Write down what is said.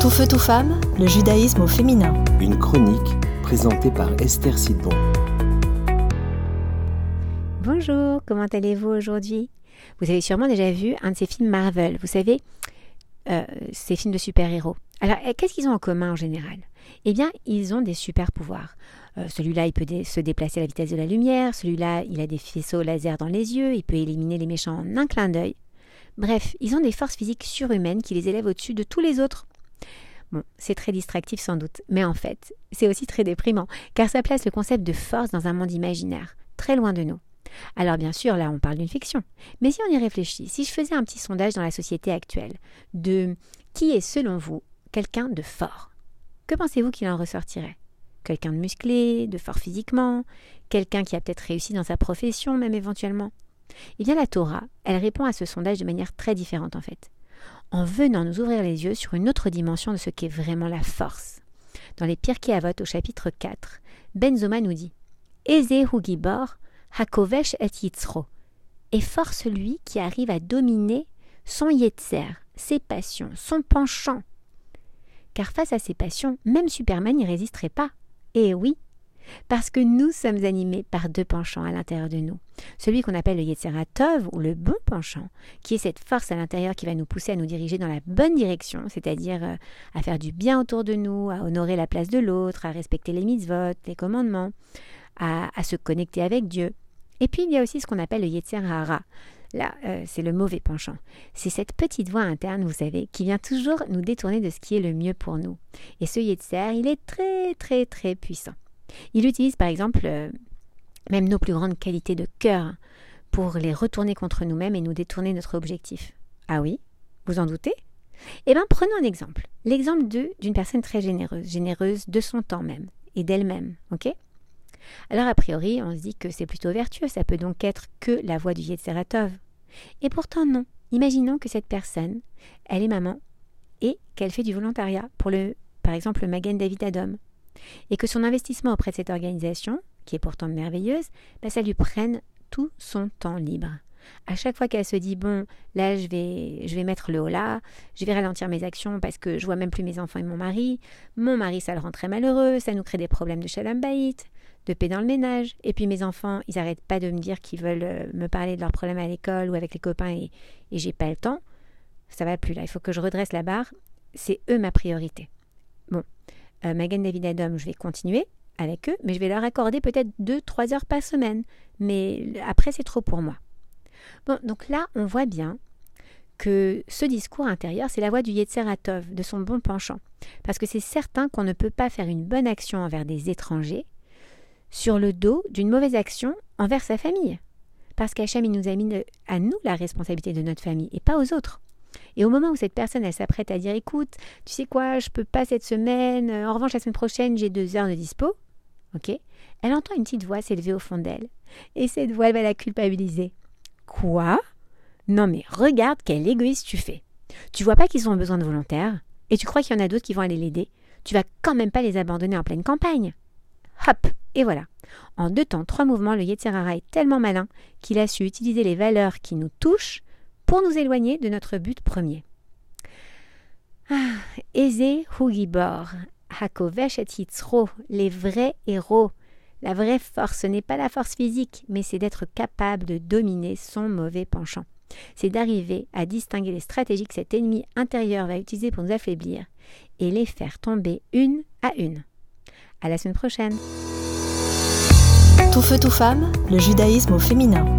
Tout feu, tout femme, le judaïsme au féminin. Une chronique présentée par Esther Sidbon. Bonjour, comment allez-vous aujourd'hui? Vous avez sûrement déjà vu un de ces films Marvel, vous savez, euh, ces films de super-héros. Alors, eh, qu'est-ce qu'ils ont en commun en général? Eh bien, ils ont des super pouvoirs. Euh, celui-là, il peut se déplacer à la vitesse de la lumière, celui-là, il a des faisceaux laser dans les yeux, il peut éliminer les méchants en un clin d'œil. Bref, ils ont des forces physiques surhumaines qui les élèvent au-dessus de tous les autres. Bon, c'est très distractif sans doute, mais en fait, c'est aussi très déprimant, car ça place le concept de force dans un monde imaginaire, très loin de nous. Alors bien sûr, là on parle d'une fiction, mais si on y réfléchit, si je faisais un petit sondage dans la société actuelle de qui est selon vous quelqu'un de fort, que pensez-vous qu'il en ressortirait? Quelqu'un de musclé, de fort physiquement, quelqu'un qui a peut-être réussi dans sa profession même éventuellement? Eh bien la Torah, elle répond à ce sondage de manière très différente en fait en venant nous ouvrir les yeux sur une autre dimension de ce qu'est vraiment la force. Dans les Pirkei Avot au chapitre 4, Benzoma nous dit Eze Gibor, Hakovesh et Yitzro. Et fort celui qui arrive à dominer son Yetzer, ses passions, son penchant. Car face à ses passions, même Superman n'y résisterait pas. Et oui, parce que nous sommes animés par deux penchants à l'intérieur de nous. Celui qu'on appelle le Yetzeratov ou le bon penchant, qui est cette force à l'intérieur qui va nous pousser à nous diriger dans la bonne direction, c'est-à-dire euh, à faire du bien autour de nous, à honorer la place de l'autre, à respecter les mitzvot, les commandements, à, se connecter avec Dieu. Et puis il y a aussi ce qu'on appelle le Yetzerara. Là, euh, c'est le mauvais penchant. C'est cette petite voix interne, vous savez, qui vient toujours nous détourner de ce qui est le mieux pour nous. Et ce Yetzer, il est très très très puissant. Il utilise par exemple euh, même nos plus grandes qualités de cœur pour les retourner contre nous-mêmes et nous détourner notre objectif. Ah oui Vous en doutez? Eh bien, prenons un exemple. L'exemple d'une personne très généreuse, généreuse de son temps même et d'elle-même, ok? Alors, a priori, on se dit que c'est plutôt vertueux, ça peut donc être que la voix du Yetzeratov. Et pourtant, non. Imaginons que cette personne, elle est maman et qu'elle fait du volontariat pour le, par exemple, le Magen David Adom et que son investissement auprès de cette organisation, qui est pourtant merveilleuse, bah, ça lui prenne tout son temps libre. À chaque fois qu'elle se dit bon, là je vais, je vais mettre le haut là, je vais ralentir mes actions parce que je vois même plus mes enfants et mon mari. Mon mari, ça le rend très malheureux, ça nous crée des problèmes de shalom de paix dans le ménage. Et puis mes enfants, ils n'arrêtent pas de me dire qu'ils veulent euh, me parler de leurs problèmes à l'école ou avec les copains et, et j'ai pas le temps. Ça va plus là. Il faut que je redresse la barre. C'est eux ma priorité. Euh, David Adam, je vais continuer avec eux, mais je vais leur accorder peut-être 2-3 heures par semaine. Mais après, c'est trop pour moi. Bon, donc là, on voit bien que ce discours intérieur, c'est la voix du Yetzeratov, de son bon penchant. Parce que c'est certain qu'on ne peut pas faire une bonne action envers des étrangers sur le dos d'une mauvaise action envers sa famille. Parce qu'Hachem, il nous a mis à nous la responsabilité de notre famille et pas aux autres. Et au moment où cette personne, elle s'apprête à dire écoute, tu sais quoi, je peux pas cette semaine, en revanche la semaine prochaine j'ai deux heures de dispo, ok Elle entend une petite voix s'élever au fond d'elle. Et cette voix, elle va la culpabiliser. Quoi? Non mais regarde quel égoïste tu fais. Tu vois pas qu'ils ont besoin de volontaires et tu crois qu'il y en a d'autres qui vont aller l'aider. Tu vas quand même pas les abandonner en pleine campagne. Hop Et voilà. En deux temps, trois mouvements, le Yetzirara est tellement malin qu'il a su utiliser les valeurs qui nous touchent pour nous éloigner de notre but premier. Ah, Eze Hugibor, Hakovesh et Yitzro, les vrais héros. La vraie force, ce n'est pas la force physique, mais c'est d'être capable de dominer son mauvais penchant. C'est d'arriver à distinguer les stratégies que cet ennemi intérieur va utiliser pour nous affaiblir et les faire tomber une à une. À la semaine prochaine. Tout feu, tout femme, le judaïsme au féminin.